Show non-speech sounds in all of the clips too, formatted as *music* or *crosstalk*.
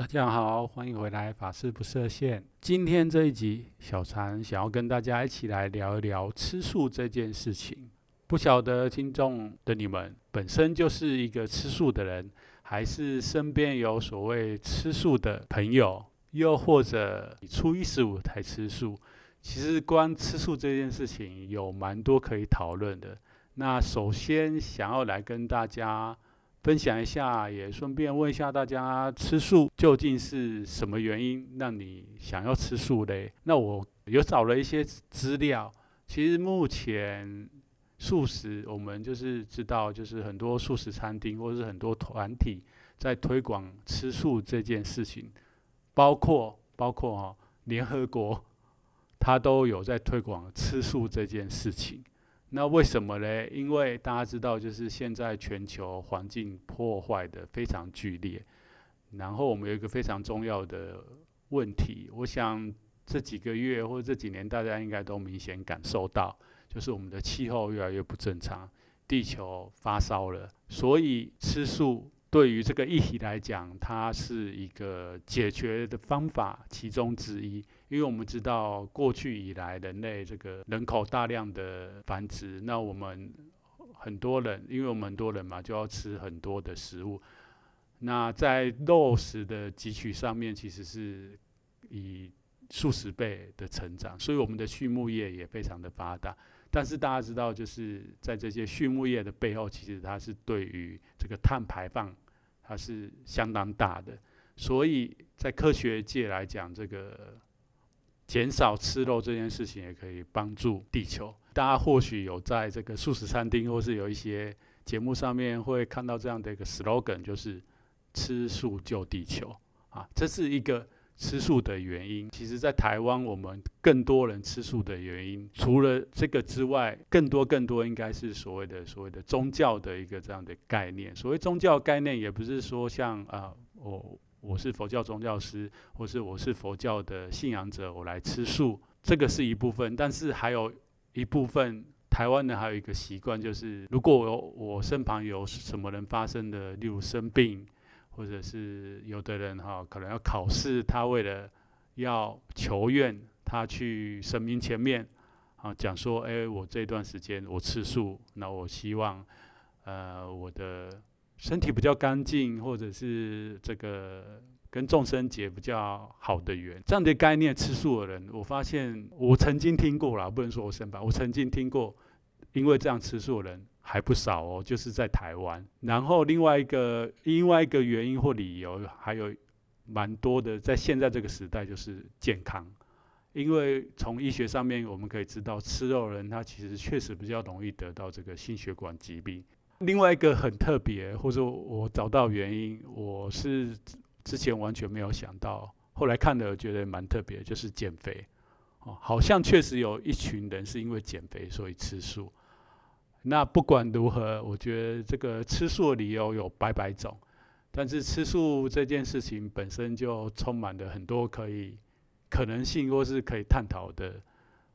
大家好，欢迎回来，法师不设限。今天这一集，小禅想要跟大家一起来聊一聊吃素这件事情。不晓得听众的你们本身就是一个吃素的人，还是身边有所谓吃素的朋友，又或者初一十五才吃素？其实关吃素这件事情有蛮多可以讨论的。那首先想要来跟大家。分享一下，也顺便问一下大家，吃素究竟是什么原因让你想要吃素嘞？那我有找了一些资料，其实目前素食，我们就是知道，就是很多素食餐厅或者是很多团体在推广吃素这件事情，包括包括哈联合国，它都有在推广吃素这件事情。那为什么呢？因为大家知道，就是现在全球环境破坏的非常剧烈，然后我们有一个非常重要的问题，我想这几个月或者这几年大家应该都明显感受到，就是我们的气候越来越不正常，地球发烧了，所以吃素对于这个议题来讲，它是一个解决的方法其中之一。因为我们知道，过去以来人类这个人口大量的繁殖，那我们很多人，因为我们很多人嘛，就要吃很多的食物。那在肉食的汲取上面，其实是以数十倍的成长，所以我们的畜牧业也非常的发达。但是大家知道，就是在这些畜牧业的背后，其实它是对于这个碳排放，它是相当大的。所以在科学界来讲，这个。减少吃肉这件事情也可以帮助地球。大家或许有在这个素食餐厅，或是有一些节目上面会看到这样的一个 slogan，就是“吃素救地球”啊，这是一个吃素的原因。其实，在台湾，我们更多人吃素的原因，除了这个之外，更多更多应该是所谓的所谓的宗教的一个这样的概念。所谓宗教概念，也不是说像啊我。我是佛教宗教师，或是我是佛教的信仰者，我来吃素，这个是一部分。但是还有一部分，台湾人还有一个习惯，就是如果我我身旁有什么人发生的，例如生病，或者是有的人哈可能要考试，他为了要求愿，他去神明前面啊讲说，哎，我这段时间我吃素，那我希望呃我的。身体比较干净，或者是这个跟众生结比较好的缘，这样的概念，吃素的人，我发现我曾经听过啦，不能说我身吧，我曾经听过，因为这样吃素的人还不少哦，就是在台湾。然后另外一个另外一个原因或理由，还有蛮多的，在现在这个时代就是健康，因为从医学上面我们可以知道，吃肉人他其实确实比较容易得到这个心血管疾病。另外一个很特别，或者我找到原因，我是之前完全没有想到，后来看了觉得蛮特别，就是减肥。哦，好像确实有一群人是因为减肥所以吃素。那不管如何，我觉得这个吃素的理由有百百种，但是吃素这件事情本身就充满了很多可以可能性或是可以探讨的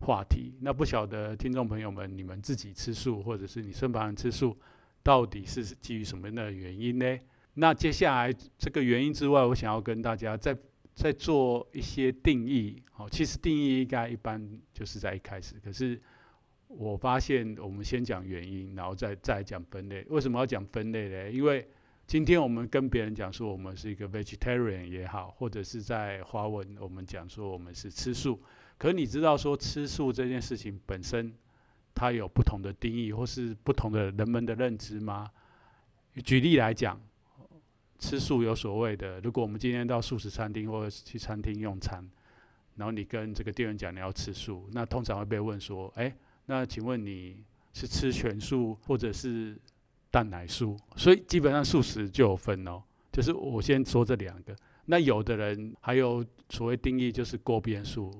话题。那不晓得听众朋友们，你们自己吃素，或者是你身旁人吃素，到底是基于什么样的原因呢？那接下来这个原因之外，我想要跟大家再再做一些定义。好，其实定义应该一般就是在一开始。可是我发现，我们先讲原因，然后再再讲分类。为什么要讲分类呢？因为今天我们跟别人讲说我们是一个 vegetarian 也好，或者是在华文我们讲说我们是吃素。可你知道说吃素这件事情本身，它有不同的定义，或是不同的人们的认知吗？举例来讲，吃素有所谓的。如果我们今天到素食餐厅或者去餐厅用餐，然后你跟这个店员讲你要吃素，那通常会被问说：“哎，那请问你是吃全素或者是蛋奶素，所以基本上素食就有分哦。就是我先说这两个，那有的人还有所谓定义，就是锅边素。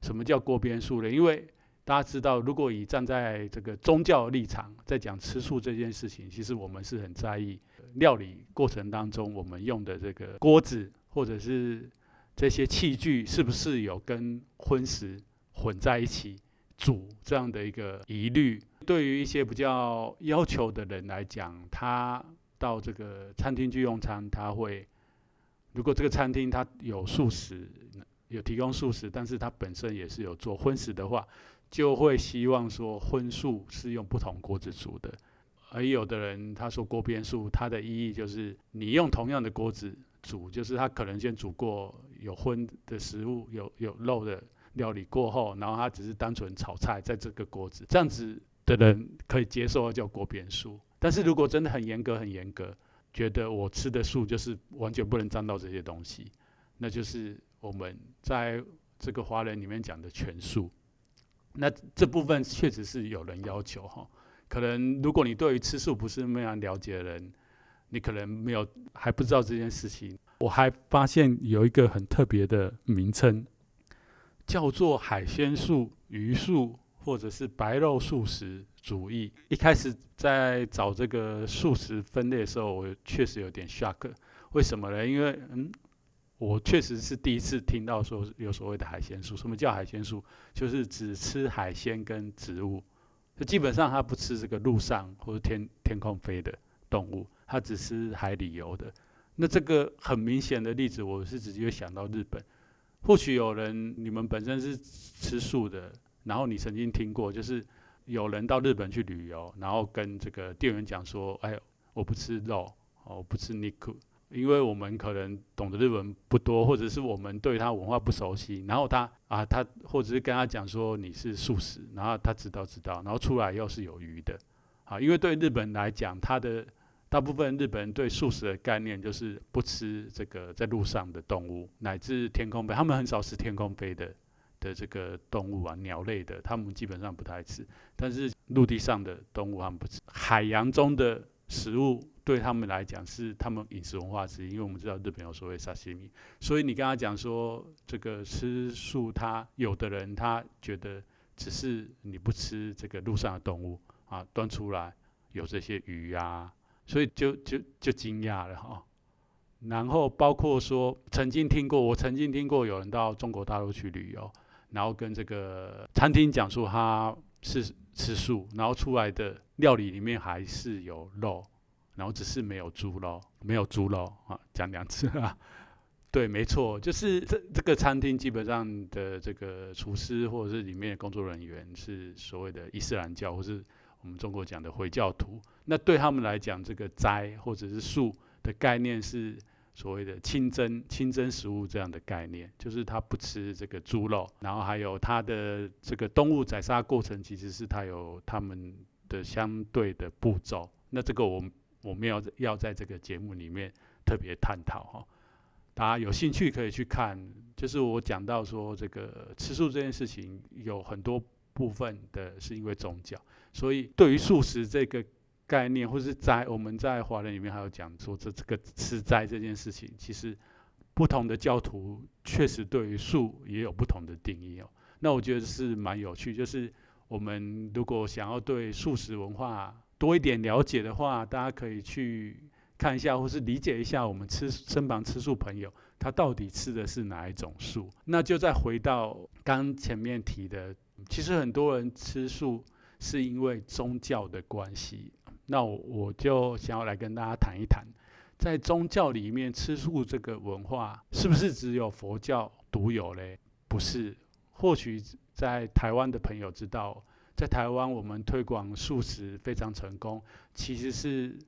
什么叫锅边素呢？因为大家知道，如果以站在这个宗教立场，在讲吃素这件事情，其实我们是很在意料理过程当中我们用的这个锅子或者是这些器具是不是有跟荤食混在一起。煮这样的一个疑虑，对于一些比较要求的人来讲，他到这个餐厅去用餐，他会如果这个餐厅它有素食，有提供素食，但是它本身也是有做荤食的话，就会希望说荤素是用不同锅子煮的。而有的人他说锅边素，它的意义就是你用同样的锅子煮，就是他可能先煮过有荤的食物，有有肉的。料理过后，然后他只是单纯炒菜在这个锅子，这样子的人可以接受叫锅边素。但是如果真的很严格、很严格，觉得我吃的素就是完全不能沾到这些东西，那就是我们在这个华人里面讲的全素。那这部分确实是有人要求哈，可能如果你对于吃素不是那么样了解的人，你可能没有还不知道这件事情。我还发现有一个很特别的名称。叫做海鲜素、鱼素，或者是白肉素食主义。一开始在找这个素食分类的时候，我确实有点 shock。为什么呢？因为嗯，我确实是第一次听到说有所谓的海鲜素。什么叫海鲜素？就是只吃海鲜跟植物，就基本上他不吃这个陆上或者天天空飞的动物，他只吃海里游的。那这个很明显的例子，我是直接想到日本。或许有人你们本身是吃素的，然后你曾经听过，就是有人到日本去旅游，然后跟这个店员讲说：“哎，我不吃肉，我不吃尼克，因为我们可能懂得日文不多，或者是我们对他文化不熟悉。”然后他啊，他或者是跟他讲说你是素食，然后他知道知道，然后出来又是有鱼的，啊，因为对日本来讲，他的。大部分日本人对素食的概念就是不吃这个在路上的动物，乃至天空飞，他们很少吃天空飞的的这个动物啊，鸟类的，他们基本上不太吃。但是陆地上的动物他们不吃，海洋中的食物对他们来讲是他们饮食文化之一，因为我们知道日本有所谓沙西米，所以你跟他讲说这个吃素，他有的人他觉得只是你不吃这个陆上的动物啊，端出来有这些鱼、啊。所以就就就惊讶了哈，然后包括说曾经听过，我曾经听过有人到中国大陆去旅游，然后跟这个餐厅讲说他是吃素，然后出来的料理里面还是有肉，然后只是没有猪肉，没有猪肉啊，讲两次啊，*laughs* 对，没错，就是这这个餐厅基本上的这个厨师或者是里面的工作人员是所谓的伊斯兰教或是。我们中国讲的回教徒，那对他们来讲，这个斋或者是素的概念是所谓的清真清真食物这样的概念，就是他不吃这个猪肉，然后还有他的这个动物宰杀过程，其实是他有他们的相对的步骤。那这个我们我们要要在这个节目里面特别探讨哈，大家有兴趣可以去看，就是我讲到说这个吃素这件事情有很多。部分的是因为宗教，所以对于素食这个概念，或是斋，我们在华人里面还有讲说，这这个吃斋这件事情，其实不同的教徒确实对于素也有不同的定义哦。那我觉得是蛮有趣，就是我们如果想要对素食文化多一点了解的话，大家可以去看一下，或是理解一下我们吃身旁吃素朋友他到底吃的是哪一种素。那就再回到刚前面提的。其实很多人吃素是因为宗教的关系，那我我就想要来跟大家谈一谈，在宗教里面吃素这个文化是不是只有佛教独有嘞？不是，或许在台湾的朋友知道，在台湾我们推广素食非常成功，其实是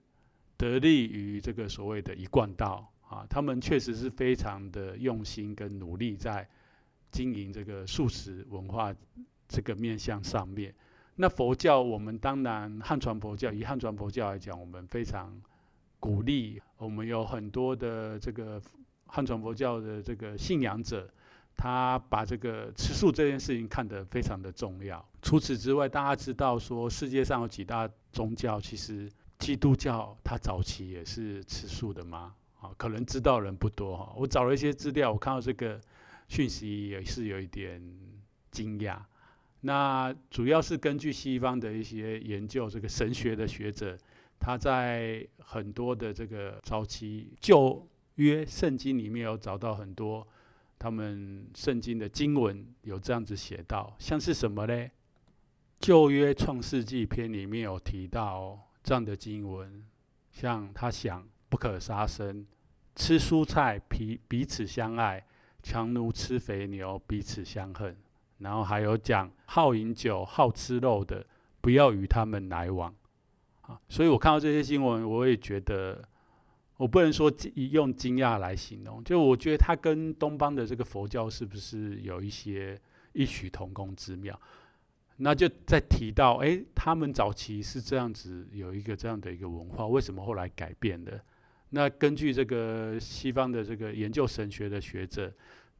得力于这个所谓的一贯道啊，他们确实是非常的用心跟努力在经营这个素食文化。这个面向上面，那佛教我们当然汉传佛教，以汉传佛教来讲，我们非常鼓励，我们有很多的这个汉传佛教的这个信仰者，他把这个吃素这件事情看得非常的重要。除此之外，大家知道说世界上有几大宗教，其实基督教它早期也是吃素的吗？啊，可能知道人不多哈。我找了一些资料，我看到这个讯息也是有一点惊讶。那主要是根据西方的一些研究，这个神学的学者，他在很多的这个早期旧约圣经里面有找到很多他们圣经的经文有这样子写到，像是什么呢？旧约创世纪篇里面有提到这样的经文，像他想不可杀生，吃蔬菜彼彼此相爱，强如吃肥牛彼此相恨。然后还有讲好饮酒、好吃肉的，不要与他们来往，啊，所以我看到这些新闻，我也觉得，我不能说用惊讶来形容，就我觉得它跟东方的这个佛教是不是有一些异曲同工之妙？那就再提到，哎，他们早期是这样子，有一个这样的一个文化，为什么后来改变的？那根据这个西方的这个研究神学的学者。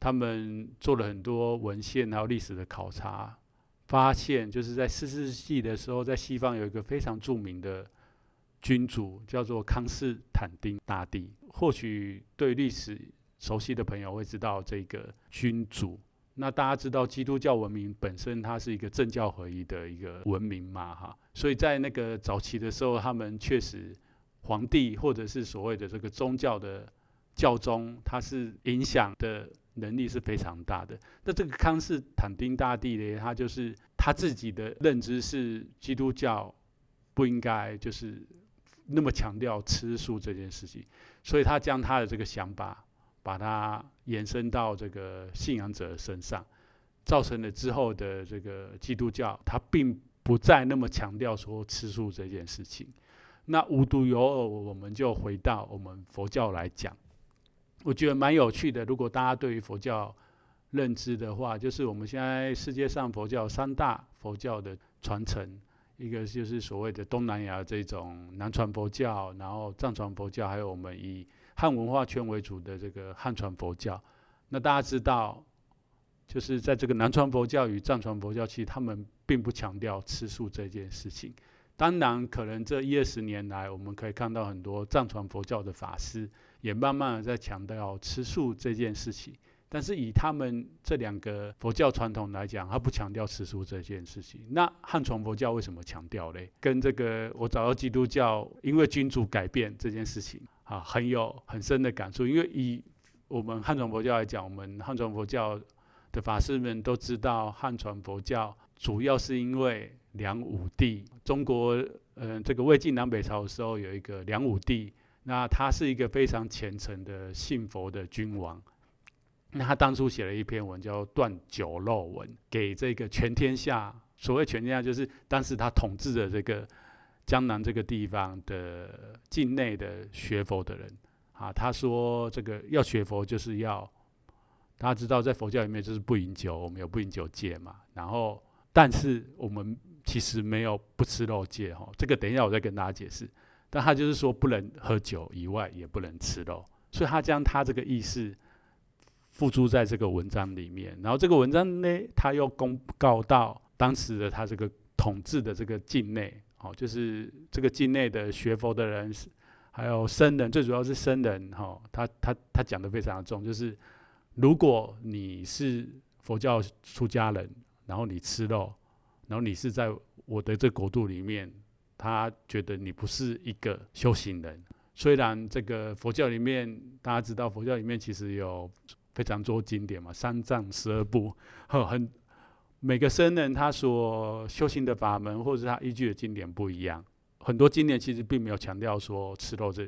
他们做了很多文献，还有历史的考察，发现就是在四世纪的时候，在西方有一个非常著名的君主，叫做康斯坦丁大帝。或许对历史熟悉的朋友会知道这个君主。那大家知道，基督教文明本身它是一个政教合一的一个文明嘛，哈。所以在那个早期的时候，他们确实皇帝或者是所谓的这个宗教的教宗，他是影响的。能力是非常大的。那这个康斯坦丁大帝呢，他就是他自己的认知是基督教不应该就是那么强调吃素这件事情，所以他将他的这个想法把它延伸到这个信仰者身上，造成了之后的这个基督教，他并不再那么强调说吃素这件事情。那无独有偶，我们就回到我们佛教来讲。我觉得蛮有趣的。如果大家对于佛教认知的话，就是我们现在世界上佛教三大佛教的传承，一个就是所谓的东南亚这种南传佛教，然后藏传佛教，还有我们以汉文化圈为主的这个汉传佛教。那大家知道，就是在这个南传佛教与藏传佛教，其实他们并不强调吃素这件事情。当然，可能这一二十年来，我们可以看到很多藏传佛教的法师。也慢慢的在强调吃素这件事情，但是以他们这两个佛教传统来讲，他不强调吃素这件事情。那汉传佛教为什么强调嘞？跟这个我找到基督教，因为君主改变这件事情啊，很有很深的感触。因为以我们汉传佛教来讲，我们汉传佛教的法师们都知道，汉传佛教主要是因为梁武帝，中国嗯、这个魏晋南北朝的时候有一个梁武帝。那他是一个非常虔诚的信佛的君王，那他当初写了一篇文叫《断酒肉文》，给这个全天下，所谓全天下就是当时他统治的这个江南这个地方的境内的学佛的人。啊，他说这个要学佛就是要，大家知道在佛教里面就是不饮酒，我们有不饮酒戒嘛，然后但是我们其实没有不吃肉戒哈，这个等一下我再跟大家解释。但他就是说不能喝酒以外，也不能吃肉，所以他将他这个意思付诸在这个文章里面。然后这个文章呢，他又公告到当时的他这个统治的这个境内，哦，就是这个境内的学佛的人，还有僧人，最主要是僧人，哈，他他他讲的非常的重，就是如果你是佛教出家人，然后你吃肉，然后你是在我的这国度里面。他觉得你不是一个修行人，虽然这个佛教里面大家知道，佛教里面其实有非常多经典嘛，三藏十二部，很每个僧人他所修行的法门或者是他依据的经典不一样，很多经典其实并没有强调说吃肉这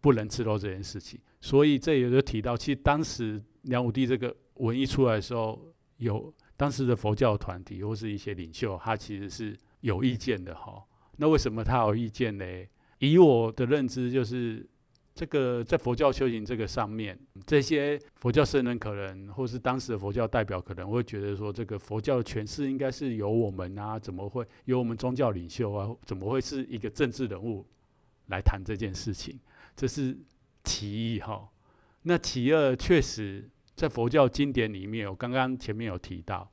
不能吃肉这件事情，所以这也就提到，其实当时梁武帝这个文一出来的时候，有当时的佛教团体或是一些领袖，他其实是有意见的哈。那为什么他有意见呢？以我的认知，就是这个在佛教修行这个上面，这些佛教圣人可能，或是当时的佛教代表可能会觉得说，这个佛教的诠释应该是由我们啊，怎么会由我们宗教领袖啊，怎么会是一个政治人物来谈这件事情？这是其一哈。那其二，确实在佛教经典里面，我刚刚前面有提到，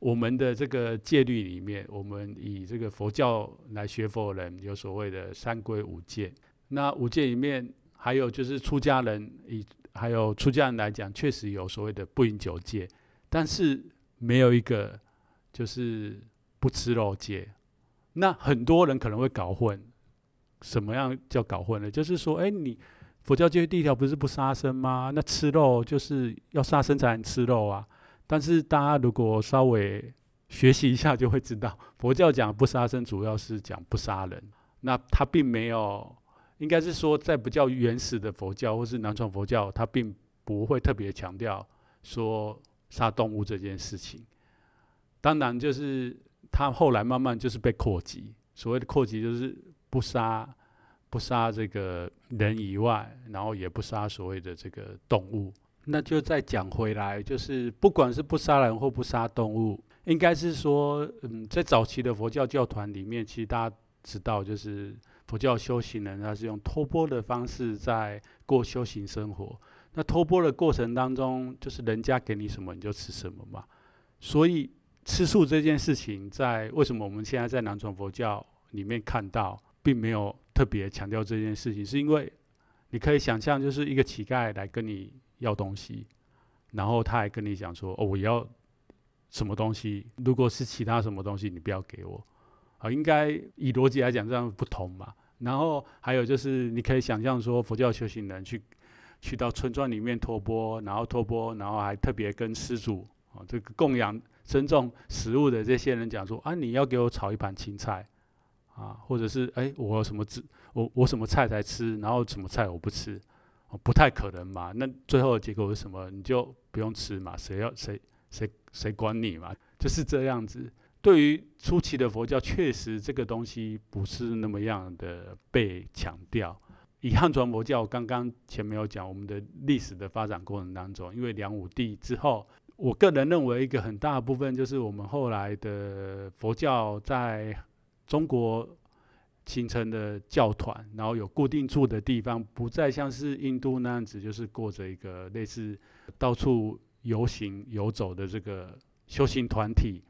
我们的这个戒律里面，我们以这个佛教来学佛人有所谓的三皈五戒。那五戒里面还有就是出家人以还有出家人来讲，确实有所谓的不饮酒戒，但是没有一个就是不吃肉戒。那很多人可能会搞混，什么样叫搞混呢？就是说，哎，你佛教戒律第一条不是不杀生吗？那吃肉就是要杀生才能吃肉啊。但是大家如果稍微学习一下，就会知道 *laughs* 佛教讲不杀生，主要是讲不杀人。那他并没有，应该是说在比较原始的佛教或是南传佛教，他并不会特别强调说杀动物这件事情。当然，就是他后来慢慢就是被扩及，所谓的扩及就是不杀不杀这个人以外，然后也不杀所谓的这个动物。那就再讲回来，就是不管是不杀人或不杀动物，应该是说，嗯，在早期的佛教教团里面，其实大家知道，就是佛教修行人他是用托钵的方式在过修行生活。那托钵的过程当中，就是人家给你什么你就吃什么嘛。所以吃素这件事情，在为什么我们现在在南传佛教里面看到，并没有特别强调这件事情，是因为你可以想象，就是一个乞丐来跟你。要东西，然后他还跟你讲说：“哦，我要什么东西？如果是其他什么东西，你不要给我。”啊，应该以逻辑来讲这样不同嘛。然后还有就是，你可以想象说，佛教修行人去去到村庄里面托钵，然后托钵，然后还特别跟施主啊，这个供养尊重食物的这些人讲说：“啊，你要给我炒一盘青菜啊，或者是哎，我什么吃，我我什么菜才吃，然后什么菜我不吃。”不太可能嘛？那最后的结果是什么？你就不用吃嘛？谁要谁谁谁管你嘛？就是这样子。对于初期的佛教，确实这个东西不是那么样的被强调。以汉传佛教，刚刚前面有讲我们的历史的发展过程当中，因为梁武帝之后，我个人认为一个很大的部分就是我们后来的佛教在中国。形成的教团，然后有固定住的地方，不再像是印度那样子，就是过着一个类似到处游行游走的这个修行团体。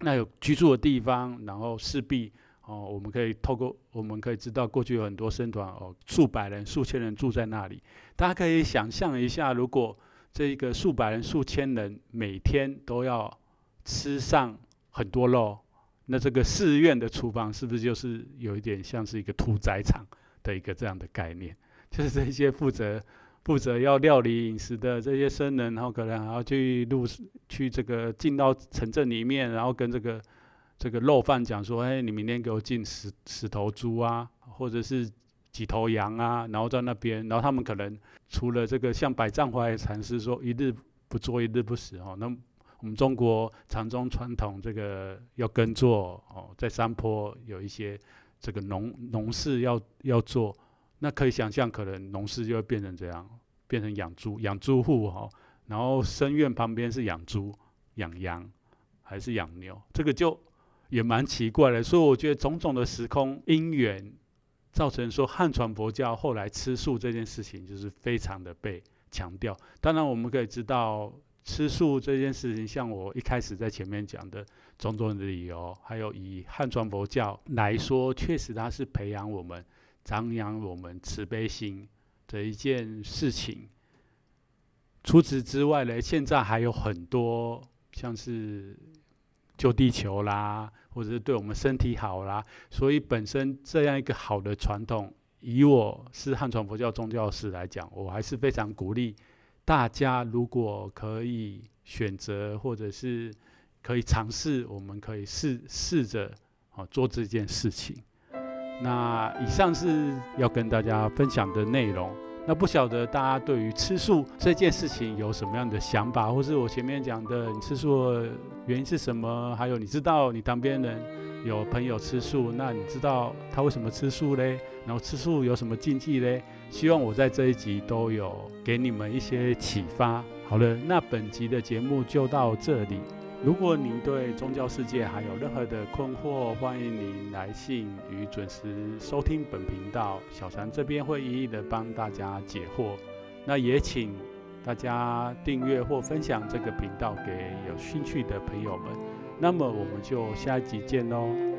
那有居住的地方，然后势必哦，我们可以透过我们可以知道，过去有很多僧团哦，数百人、数千人住在那里。大家可以想象一下，如果这个数百人、数千人每天都要吃上很多肉。那这个寺院的厨房是不是就是有一点像是一个屠宰场的一个这样的概念？就是这些负责负责要料理饮食的这些僧人，然后可能还要去路去这个进到城镇里面，然后跟这个这个肉贩讲说：“哎，你明天给我进十十头猪啊，或者是几头羊啊。”然后在那边，然后他们可能除了这个像百丈怀禅师说“一日不作，一日不食”哦，那。我们中国禅宗传统，这个要耕作哦，在山坡有一些这个农农事要要做，那可以想象，可能农事就会变成这样，变成养猪养猪户哈，然后僧院旁边是养猪养羊还是养牛，这个就也蛮奇怪的。所以我觉得种种的时空因缘，造成说汉传佛教后来吃素这件事情，就是非常的被强调。当然我们可以知道。吃素这件事情，像我一开始在前面讲的种种的理由，还有以汉传佛教来说，确实它是培养我们、张扬我们慈悲心的一件事情。除此之外呢，现在还有很多像是救地球啦，或者是对我们身体好啦，所以本身这样一个好的传统，以我是汉传佛教宗教师来讲，我还是非常鼓励。大家如果可以选择，或者是可以尝试，我们可以试试着啊做这件事情。那以上是要跟大家分享的内容。那不晓得大家对于吃素这件事情有什么样的想法，或是我前面讲的你吃素的原因是什么？还有你知道你旁边人有朋友吃素，那你知道他为什么吃素嘞？然后吃素有什么禁忌嘞？希望我在这一集都有给你们一些启发。好了，那本集的节目就到这里。如果您对宗教世界还有任何的困惑，欢迎您来信与准时收听本频道，小禅这边会一一的帮大家解惑。那也请大家订阅或分享这个频道给有兴趣的朋友们。那么我们就下一集见喽。